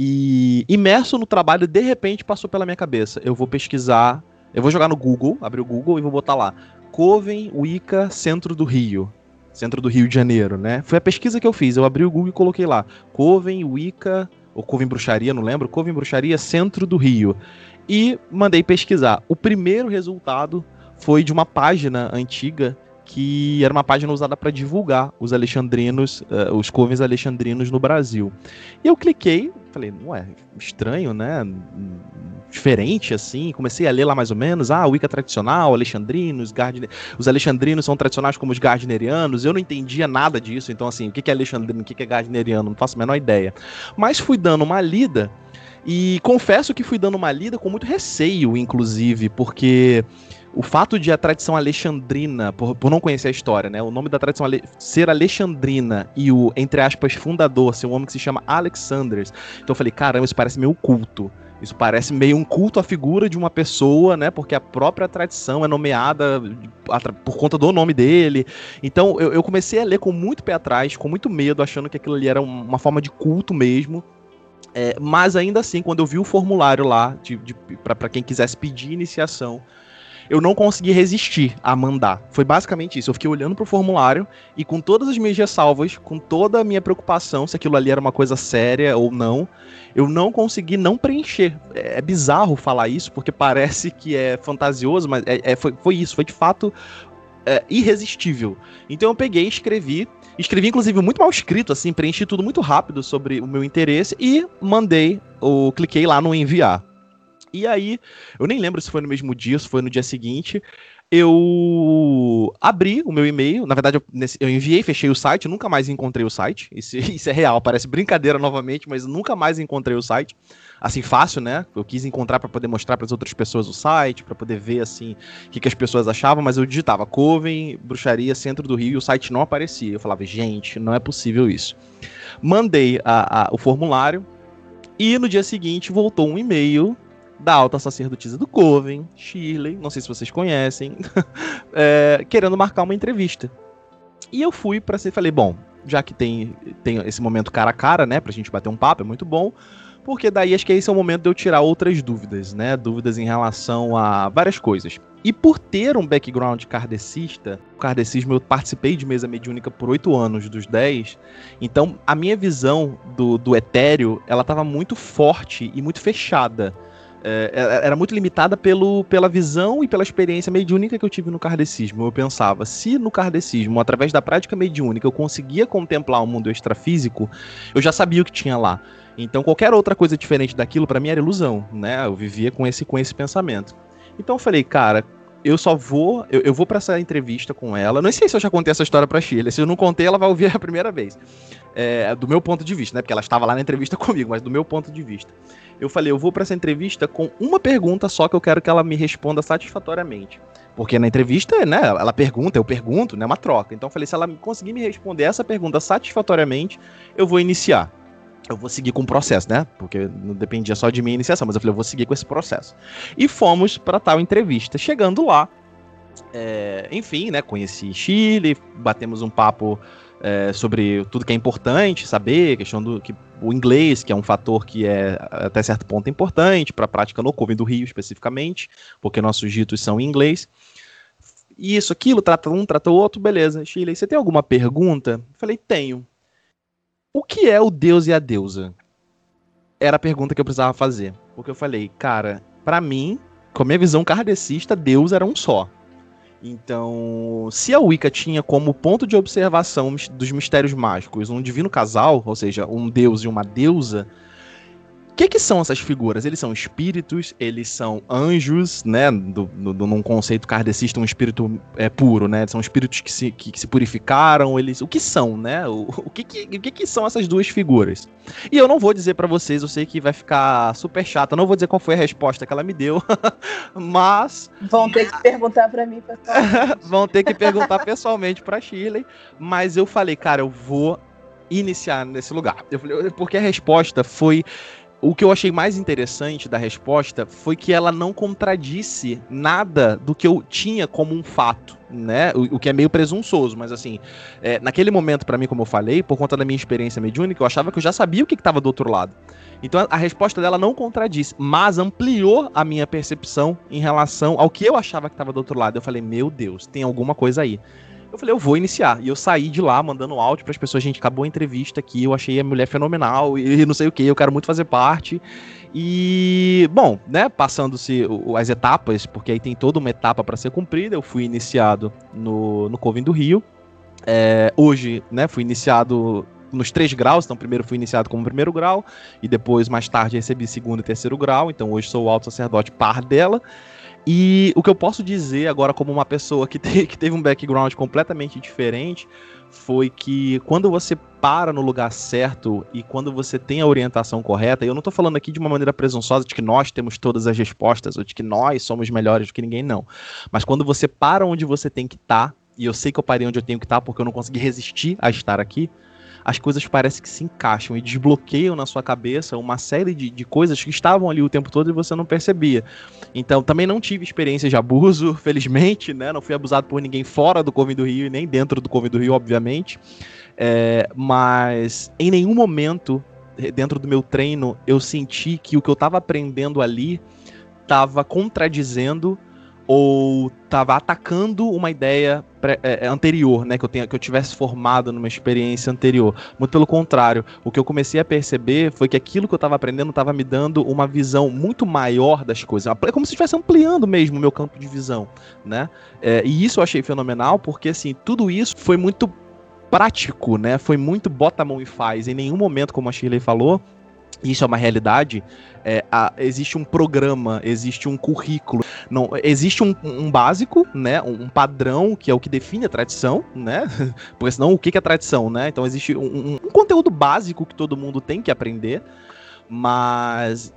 e imerso no trabalho, de repente passou pela minha cabeça: eu vou pesquisar, eu vou jogar no Google, abrir o Google e vou botar lá: Coven Wicca Centro do Rio. Centro do Rio de Janeiro, né? Foi a pesquisa que eu fiz. Eu abri o Google e coloquei lá: Coven Wicca ou Coven Bruxaria, não lembro, Coven Bruxaria Centro do Rio. E mandei pesquisar. O primeiro resultado foi de uma página antiga que era uma página usada para divulgar os alexandrinos, uh, os covens alexandrinos no Brasil. E eu cliquei, falei, ué, estranho, né? Diferente assim. Comecei a ler lá mais ou menos, ah, Wicca tradicional, alexandrinos, Gardner... os alexandrinos são tradicionais como os gardnerianos. Eu não entendia nada disso, então assim, o que é alexandrino, o que é gardneriano, não faço a menor ideia. Mas fui dando uma lida e confesso que fui dando uma lida com muito receio, inclusive, porque o fato de a tradição alexandrina, por, por não conhecer a história, né? O nome da tradição ale, ser alexandrina e o, entre aspas, fundador ser um homem que se chama Alexanders. Então eu falei, caramba, isso parece meio culto. Isso parece meio um culto à figura de uma pessoa, né? Porque a própria tradição é nomeada por conta do nome dele. Então eu, eu comecei a ler com muito pé atrás, com muito medo, achando que aquilo ali era uma forma de culto mesmo. É, mas ainda assim, quando eu vi o formulário lá, de, de para quem quisesse pedir iniciação, eu não consegui resistir a mandar. Foi basicamente isso. Eu fiquei olhando pro formulário e com todas as minhas ressalvas, com toda a minha preocupação se aquilo ali era uma coisa séria ou não, eu não consegui não preencher. É, é bizarro falar isso, porque parece que é fantasioso, mas é, é foi, foi isso. Foi de fato é, irresistível. Então eu peguei, escrevi, escrevi inclusive muito mal escrito, assim, preenchi tudo muito rápido sobre o meu interesse e mandei, ou cliquei lá no enviar. E aí, eu nem lembro se foi no mesmo dia, se foi no dia seguinte, eu abri o meu e-mail. Na verdade, eu, enviei, fechei o site, nunca mais encontrei o site. Isso, [LAUGHS] isso é real, parece brincadeira novamente, mas nunca mais encontrei o site. Assim, fácil, né? Eu quis encontrar para poder mostrar para as outras pessoas o site, para poder ver assim o que, que, as pessoas achavam, mas eu digitava Coven, Bruxaria, Centro do Rio, e o site não aparecia. Eu falava, gente, não é possível isso. Mandei a, a, o formulário e no dia seguinte voltou um e-mail da alta sacerdotisa do Coven, Shirley, não sei se vocês conhecem, [LAUGHS] é, querendo marcar uma entrevista. E eu fui para ser, falei, bom, já que tem, tem esse momento cara a cara, né, pra gente bater um papo, é muito bom, porque daí acho que esse é o momento de eu tirar outras dúvidas, né, dúvidas em relação a várias coisas. E por ter um background kardecista, o kardecismo eu participei de mesa mediúnica por oito anos dos dez, então a minha visão do, do etéreo, ela estava muito forte e muito fechada. É, é, era muito limitada pelo, pela visão e pela experiência mediúnica que eu tive no kardecismo. Eu pensava, se no kardecismo, através da prática mediúnica, eu conseguia contemplar o mundo extrafísico, eu já sabia o que tinha lá. Então qualquer outra coisa diferente daquilo para mim era ilusão, né? Eu vivia com esse com esse pensamento. Então eu falei, cara, eu só vou, eu, eu vou para essa entrevista com ela. Não sei se eu já contei essa história para Sheila. Se eu não contei, ela vai ouvir [LAUGHS] a primeira vez. É, do meu ponto de vista, né? Porque ela estava lá na entrevista [LAUGHS] comigo, mas do meu ponto de vista eu falei, eu vou para essa entrevista com uma pergunta só que eu quero que ela me responda satisfatoriamente. Porque na entrevista, né, ela pergunta, eu pergunto, né, uma troca. Então eu falei, se ela conseguir me responder essa pergunta satisfatoriamente, eu vou iniciar. Eu vou seguir com o processo, né? Porque não dependia só de minha iniciação, mas eu falei, eu vou seguir com esse processo. E fomos para tal entrevista. Chegando lá, é, enfim, né, conheci Chile, batemos um papo é, sobre tudo que é importante saber, questão do que o inglês, que é um fator que é até certo ponto importante para a prática no Coven do Rio especificamente, porque nossos ditos são em inglês. Isso, aquilo, trata um, trata o outro, beleza. Chile, você tem alguma pergunta? Falei, tenho. O que é o deus e a deusa? Era a pergunta que eu precisava fazer. Porque eu falei, cara, para mim, com a minha visão kardecista, Deus era um só. Então, se a Wicca tinha como ponto de observação dos mistérios mágicos um divino casal, ou seja, um deus e uma deusa, que que são essas figuras? Eles são espíritos, eles são anjos, né? Do, do, num conceito kardecista, um espírito é, puro, né? São espíritos que se, que, que se purificaram, eles... O que são, né? O, o, que, que, o que que são essas duas figuras? E eu não vou dizer para vocês, eu sei que vai ficar super chato, eu não vou dizer qual foi a resposta que ela me deu, [LAUGHS] mas... Vão ter que perguntar para mim, pessoal. [LAUGHS] Vão ter que perguntar pessoalmente para Shirley, mas eu falei, cara, eu vou iniciar nesse lugar. Eu falei, porque a resposta foi o que eu achei mais interessante da resposta foi que ela não contradisse nada do que eu tinha como um fato, né? O, o que é meio presunçoso, mas assim, é, naquele momento, para mim, como eu falei, por conta da minha experiência mediúnica, eu achava que eu já sabia o que estava do outro lado. Então a, resposta dela não contradisse, mas ampliou a minha percepção em relação ao que eu achava que estava do outro lado. Eu falei, meu Deus, tem alguma coisa aí. Eu falei, eu vou iniciar. E eu saí de lá mandando áudio para as pessoas. Gente, acabou a entrevista aqui. Eu achei a mulher fenomenal e não sei o que. Eu quero muito fazer parte. E, bom, né, passando-se as etapas, porque aí tem toda uma etapa para ser cumprida. Eu fui iniciado no, no Coving do Rio. É, hoje, né, fui iniciado nos três graus, então primeiro fui iniciado como primeiro grau e depois mais tarde recebi segundo e terceiro grau, então hoje sou o alto sacerdote par dela. E o que eu posso dizer agora, como uma pessoa que, te, [LAUGHS] que teve um background completamente diferente, foi que quando você para no lugar certo e quando você tem a orientação correta, e eu não estou falando aqui de uma maneira presunçosa de que nós temos todas as respostas ou de que nós somos melhores do que ninguém, não. Mas quando você para onde você tem que estar, tá, e eu sei que eu parei onde eu tenho que estar tá porque eu não consegui resistir a estar aqui, as coisas parecem que se encaixam e desbloqueiam na sua cabeça uma série de, de coisas que estavam ali o tempo todo e você não percebia. Então, também não tive experiência de abuso, [LAUGHS] felizmente, né? Não fui abusado por ninguém fora do Covem do Rio e nem dentro do Covem do Rio, obviamente. É, mas em nenhum momento dentro do meu treino eu senti que o que eu estava aprendendo ali estava contradizendo ou estava atacando uma ideia pré, é, é, anterior, né, que eu tenha, que eu tivesse formado numa experiência anterior. Muito pelo contrário, o que eu comecei a perceber foi que aquilo que eu estava aprendendo estava me dando uma visão muito maior das coisas. É como se estivesse ampliando mesmo o meu campo de visão, né? É, e isso eu achei fenomenal, porque assim tudo isso foi muito prático, né? Foi muito bota a mão e faz. Em nenhum momento, como a Shirley falou, isso é uma realidade. É, a, existe um programa, existe um currículo, não existe um, um básico, né, um, um, padrão que é o que define a tradição, né? [LAUGHS] Porque senão o que, é tradição, né? Então existe um, um conteúdo básico que todo mundo tem que aprender, mas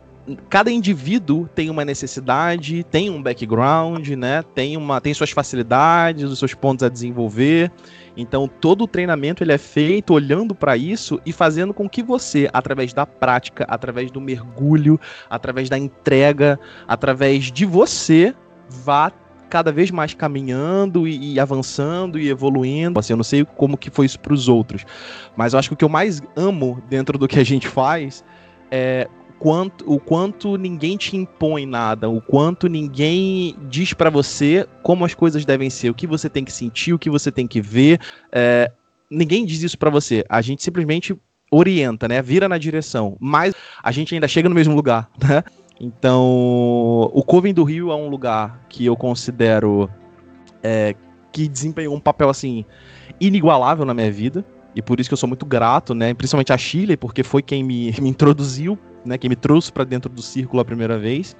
cada indivíduo tem uma necessidade, tem um background, né? Tem uma, tem suas facilidades, os seus pontos a desenvolver. Então, todo o treinamento ele é feito olhando para isso e fazendo com que você, através da prática, através do mergulho, através da entrega, através de você, vá cada vez mais caminhando e, e, avançando e evoluindo. Assim, eu não sei como que foi isso para os outros, mas eu acho que o que eu mais amo dentro do que a gente faz é quanto, o quanto ninguém te impõe nada, o quanto ninguém diz para você como as coisas devem ser, o que você tem que sentir, o que você tem que ver. É, ninguém diz isso para você. A gente simplesmente orienta, né? Vira na direção. Mas a gente ainda chega no mesmo lugar, [LAUGHS] né? Então, o Coven do Rio é um lugar que eu considero é, que desempenhou um papel assim inigualável na minha vida. E por isso que eu sou muito grato, né? Principalmente a Chile, porque foi quem me, [LAUGHS] me introduziu né, que me trouxe para dentro do círculo a primeira vez.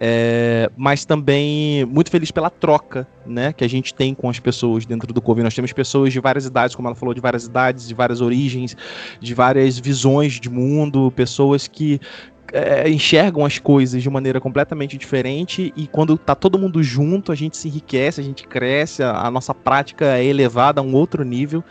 É, mas também muito feliz pela troca né, que a gente tem com as pessoas dentro do Coven. Nós temos pessoas de várias idades, como ela falou, de várias idades, de várias origens, de várias visões de mundo, pessoas que é, enxergam as coisas de maneira completamente diferente e quando tá todo mundo junto, a gente se enriquece, a gente cresce, a, a nossa prática é elevada a um outro nível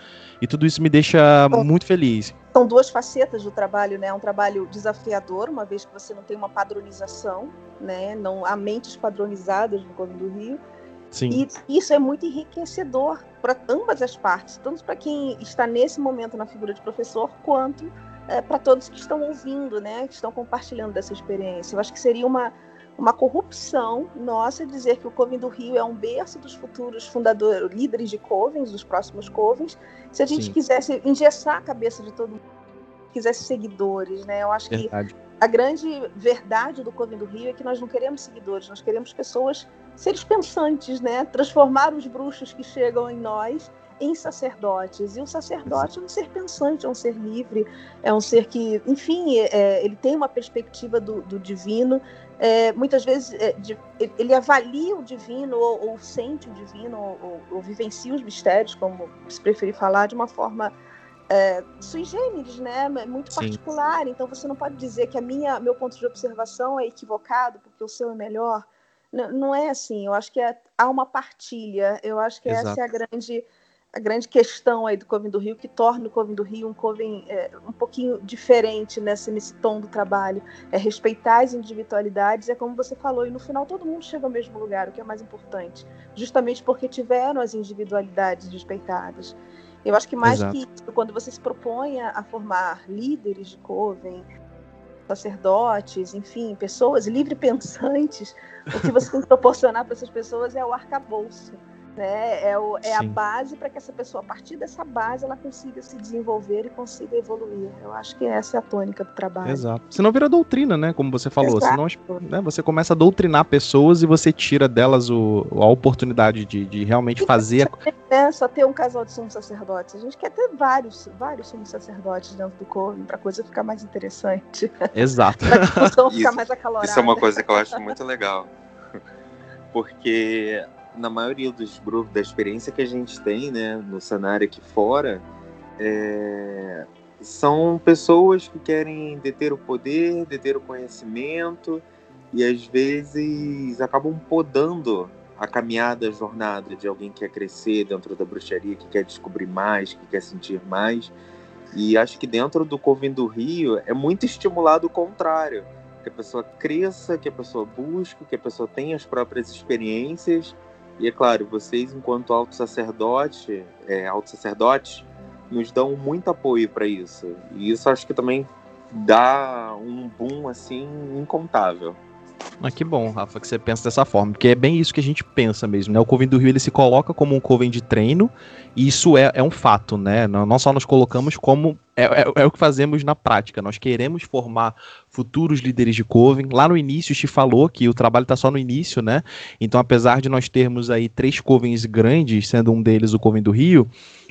e tudo isso me deixa muito feliz são duas facetas do trabalho, né? É um trabalho desafiador, uma vez que você não tem uma padronização, né? Não há mentes padronizadas no Governo do Rio. Sim. E isso é muito enriquecedor para ambas as partes, tanto para quem está nesse momento na figura de professor, quanto é, para todos que estão ouvindo, né? Que estão compartilhando dessa experiência. Eu acho que seria uma uma corrupção nossa dizer que o Coven do Rio é um berço dos futuros fundadores, líderes de covens, dos próximos covens, se a gente Sim. quisesse engessar a cabeça de todo mundo, quisesse seguidores, né? Eu acho verdade. que a grande verdade do Coven do Rio é que nós não queremos seguidores, nós queremos pessoas, seres pensantes, né? Transformar os bruxos que chegam em nós em sacerdotes. E o sacerdote é um ser pensante, é um ser livre, é um ser que, enfim, é, ele tem uma perspectiva do, do divino. É, muitas vezes é, de, ele avalia o divino ou, ou sente o divino ou, ou, ou, vivencia os mistérios, como se preferir falar, de uma forma é, sui generis, né? Muito Sim. particular. Então você não pode dizer que a minha meu ponto de observação é equivocado porque o seu é melhor. Não, não é assim. Eu acho que é, há uma partilha. Eu acho que Exato. essa é a grande a grande questão aí do Coven do Rio, que torna o Coven do Rio um Coven é, um pouquinho diferente nessa, nesse tom do trabalho. É respeitar as individualidades, é como você falou, e no final todo mundo chega ao mesmo lugar, o que é mais importante. Justamente porque tiveram as individualidades respeitadas. Eu acho que mais Exato. que isso, quando você se propõe a formar líderes de Coven, sacerdotes, enfim, pessoas livre pensantes, o que você tem que proporcionar para essas pessoas é o arcabouço né? É, o, é a base para que essa pessoa, a partir dessa base, ela consiga se desenvolver e consiga evoluir. Eu acho que essa é a tônica do trabalho. Exato. Senão vira doutrina, né? Como você falou. Senão né, você começa a doutrinar pessoas e você tira delas o, a oportunidade de, de realmente e fazer. Né, só ter um casal de sumos sacerdotes. A gente quer ter vários, vários sumos sacerdotes dentro do corpo para a coisa ficar mais interessante. Exato. para a discussão ficar mais acalorada. Isso é uma coisa que eu acho muito legal. [LAUGHS] Porque na maioria dos grupos, da experiência que a gente tem, né, no cenário aqui fora, é, são pessoas que querem deter o poder, deter o conhecimento e às vezes acabam podando a caminhada, a jornada de alguém que quer crescer dentro da bruxaria, que quer descobrir mais, que quer sentir mais. E acho que dentro do Coven do Rio é muito estimulado o contrário, que a pessoa cresça, que a pessoa busque, que a pessoa tenha as próprias experiências e é claro, vocês, enquanto alto sacerdote, é, alto sacerdote, nos dão muito apoio para isso. E isso acho que também dá um boom assim incontável. Ah, que bom, Rafa, que você pensa dessa forma, porque é bem isso que a gente pensa mesmo, né? O Coven do Rio ele se coloca como um Coven de treino, e isso é, é um fato, né? Nós só nos colocamos como é, é, é, o que fazemos na prática. Nós queremos formar futuros líderes de Coven. Lá no início te falou que o trabalho está só no início, né? Então, apesar de nós termos aí três Covens grandes, sendo um deles o Coven do Rio,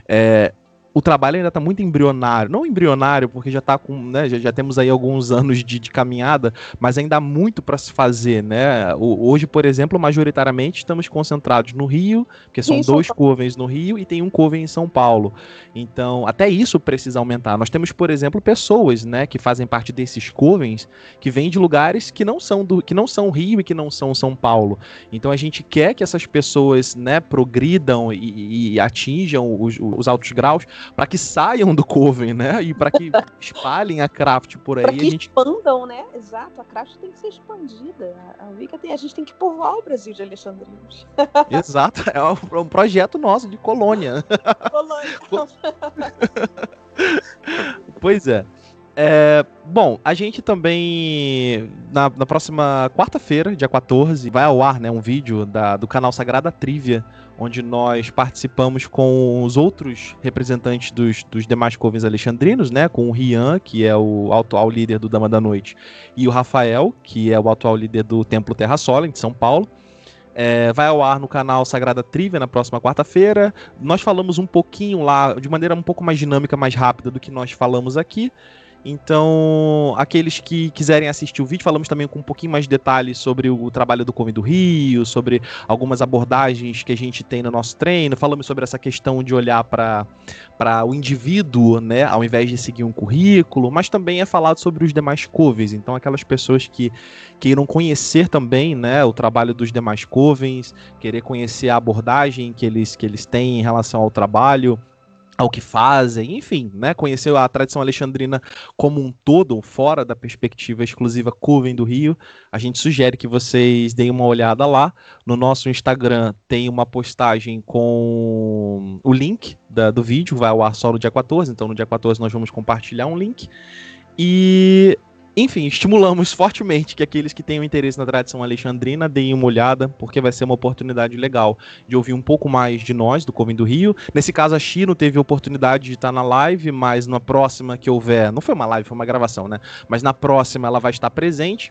é, o trabalho ainda está muito embrionário, não embrionário, porque já tá com, né, já, já temos aí alguns anos de, de caminhada, mas ainda há muito para se fazer, né? O, hoje, por exemplo, majoritariamente estamos concentrados no Rio, porque são Sim, dois covens no Rio e tem um coven em São Paulo. Então, até isso precisa aumentar. Nós temos, por exemplo, pessoas, né, que fazem parte desses covens que vêm de lugares que não são do que não são Rio e que não são São Paulo. Então, a gente quer que essas pessoas, né, progridam e, e atinjam os, os altos graus para que saiam do Coven, né? E para que [LAUGHS] espalhem a craft por aí. Para que gente... expandam, né? Exato, a craft tem que ser expandida. A Wicca tem, a gente tem que povoar o Brasil de Alexandrinos. [LAUGHS] Exato, é um, é um projeto nosso de colônia. Colônia. [LAUGHS] pois é. É, bom, a gente também, na, na próxima quarta-feira, dia 14, vai ao ar né, um vídeo da, do canal Sagrada Trivia, onde nós participamos com os outros representantes dos, dos demais covens alexandrinos, né, com o Rian, que é o atual líder do Dama da Noite, e o Rafael, que é o atual líder do Templo Terra Sola, de São Paulo. É, vai ao ar no canal Sagrada Trivia na próxima quarta-feira. Nós falamos um pouquinho lá, de maneira um pouco mais dinâmica, mais rápida do que nós falamos aqui. Então, aqueles que quiserem assistir o vídeo, falamos também com um pouquinho mais de detalhes sobre o trabalho do Come do Rio, sobre algumas abordagens que a gente tem no nosso treino, falamos sobre essa questão de olhar para o indivíduo, né, ao invés de seguir um currículo, mas também é falado sobre os demais covens, então aquelas pessoas que queiram conhecer também, né, o trabalho dos demais covens, querer conhecer a abordagem que eles, que eles têm em relação ao trabalho, ao que fazem, enfim, né, conhecer a tradição alexandrina como um todo, fora da perspectiva exclusiva Coven do Rio, a gente sugere que vocês deem uma olhada lá. No nosso Instagram tem uma postagem com o link da, do vídeo, vai ao ar só no dia 14, então no dia 14 nós vamos compartilhar um link. E enfim, estimulamos fortemente que aqueles que tenham interesse na tradição alexandrina deem uma olhada, porque vai ser uma oportunidade legal de ouvir um pouco mais de nós, do Coven do Rio. Nesse caso, a Chino teve a oportunidade de estar na live, mas na próxima que houver, não foi uma live, foi uma gravação, né? Mas na próxima ela vai estar presente.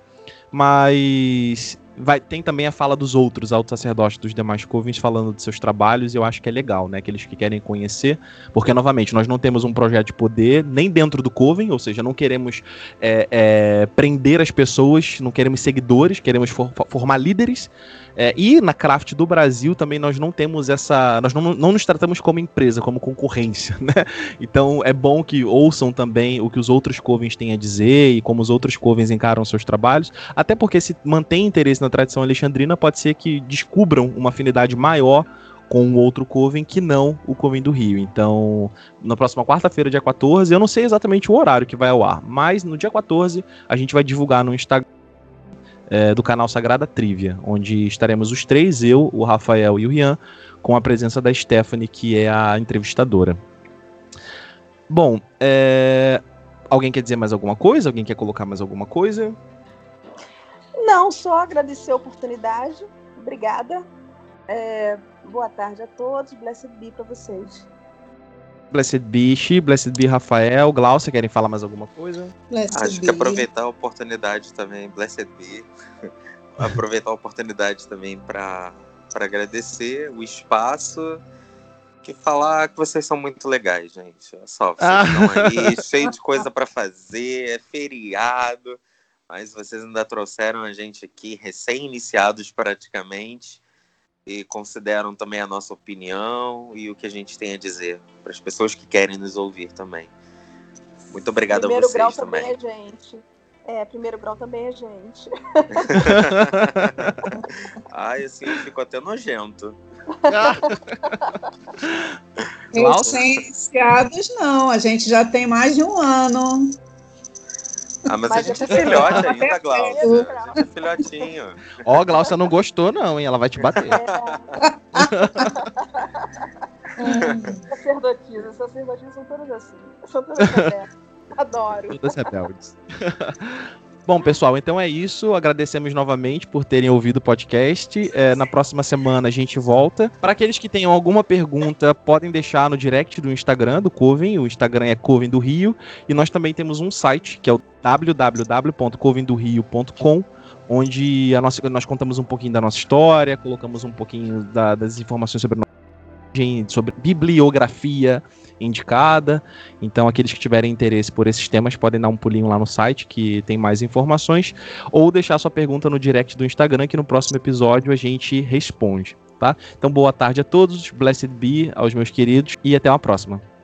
Mas vai, tem também a fala dos outros altos sacerdotes dos demais covens falando de seus trabalhos, e eu acho que é legal, né? Aqueles que querem conhecer, porque, novamente, nós não temos um projeto de poder nem dentro do coven, ou seja, não queremos é, é, prender as pessoas, não queremos seguidores, queremos for, formar líderes. É, e na Craft do Brasil também nós não temos essa. Nós não, não nos tratamos como empresa, como concorrência, [LAUGHS] né? Então é bom que ouçam também o que os outros covens têm a dizer e como os outros covens encaram seus trabalhos. Até porque se mantém interesse na tradição alexandrina, pode ser que descubram uma afinidade maior com um outro Coven que não o Coven do Rio. Então, na próxima quarta-feira, dia 14, eu não sei exatamente o horário que vai ao ar, mas no dia 14 a gente vai divulgar no Instagram é, do canal Sagrada Trivia, onde estaremos os três, eu, o Rafael e o Ian, com a presença da Stephanie, que é a entrevistadora. Bom, é... alguém quer dizer mais alguma coisa? Alguém quer colocar mais alguma coisa? Não, só agradecer a oportunidade. Obrigada. É, boa tarde a todos. Blessed be para vocês. Blessed Biche, Blessed Be Rafael, Glaucia, querem falar mais alguma coisa? Blessed Acho que aproveitar a oportunidade também, Blessed Be, [LAUGHS] aproveitar a oportunidade também para agradecer o espaço e falar que vocês são muito legais, gente. Olha só, vocês ah. estão aí, [LAUGHS] cheio de coisa para fazer, é feriado, mas vocês ainda trouxeram a gente aqui, recém-iniciados praticamente, e consideram também a nossa opinião e o que a gente tem a dizer para as pessoas que querem nos ouvir também. Muito obrigado primeiro a vocês grau também. também é gente. É, primeiro grau também é gente. [LAUGHS] Ai, assim, eu fico até nojento. [LAUGHS] Licenciados não, a gente já tem mais de um ano. Ah, mas, mas a gente é filhote ainda, Glaucia. A gente é filhotinho. Ó, oh, Glaucia não gostou, não, hein? Ela vai te bater. É. [LAUGHS] sacerdotisas, sacerdotisas são todas assim. São todas rebeldes. Adoro. Todas rebeldes. Bom, pessoal, então é isso. Agradecemos novamente por terem ouvido o podcast. É, na próxima semana a gente volta. Para aqueles que tenham alguma pergunta, podem deixar no direct do Instagram do Coven. O Instagram é Coven do Rio. E nós também temos um site que é o www.covendorio.com onde nossa, nós contamos um pouquinho da nossa história, colocamos um pouquinho da, das informações sobre sobre bibliografia indicada. Então, aqueles que tiverem interesse por esses temas podem dar um pulinho lá no site que tem mais informações ou deixar sua pergunta no direct do Instagram que no próximo episódio a gente responde, tá? Então, boa tarde a todos, blessed be aos meus queridos e até uma próxima.